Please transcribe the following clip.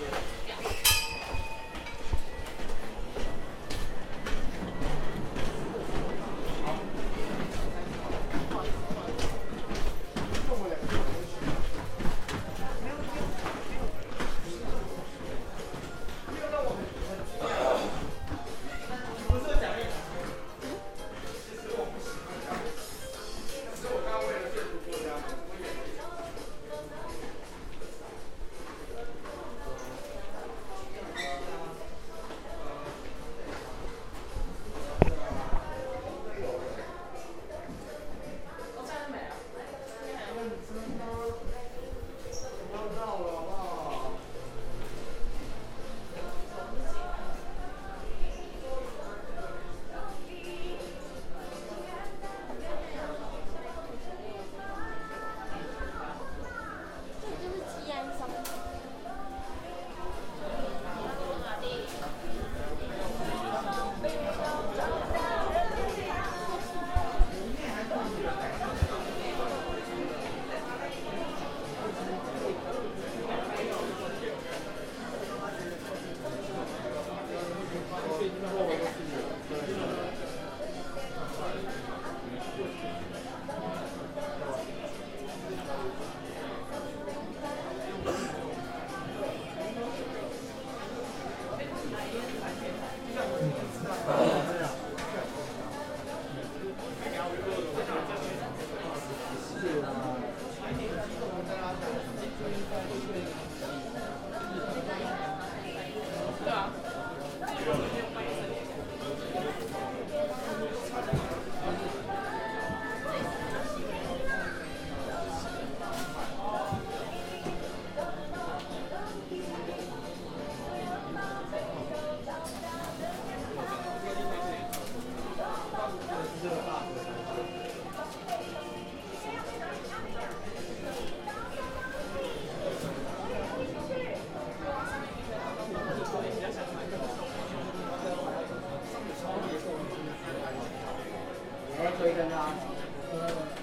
you. 我要追着他我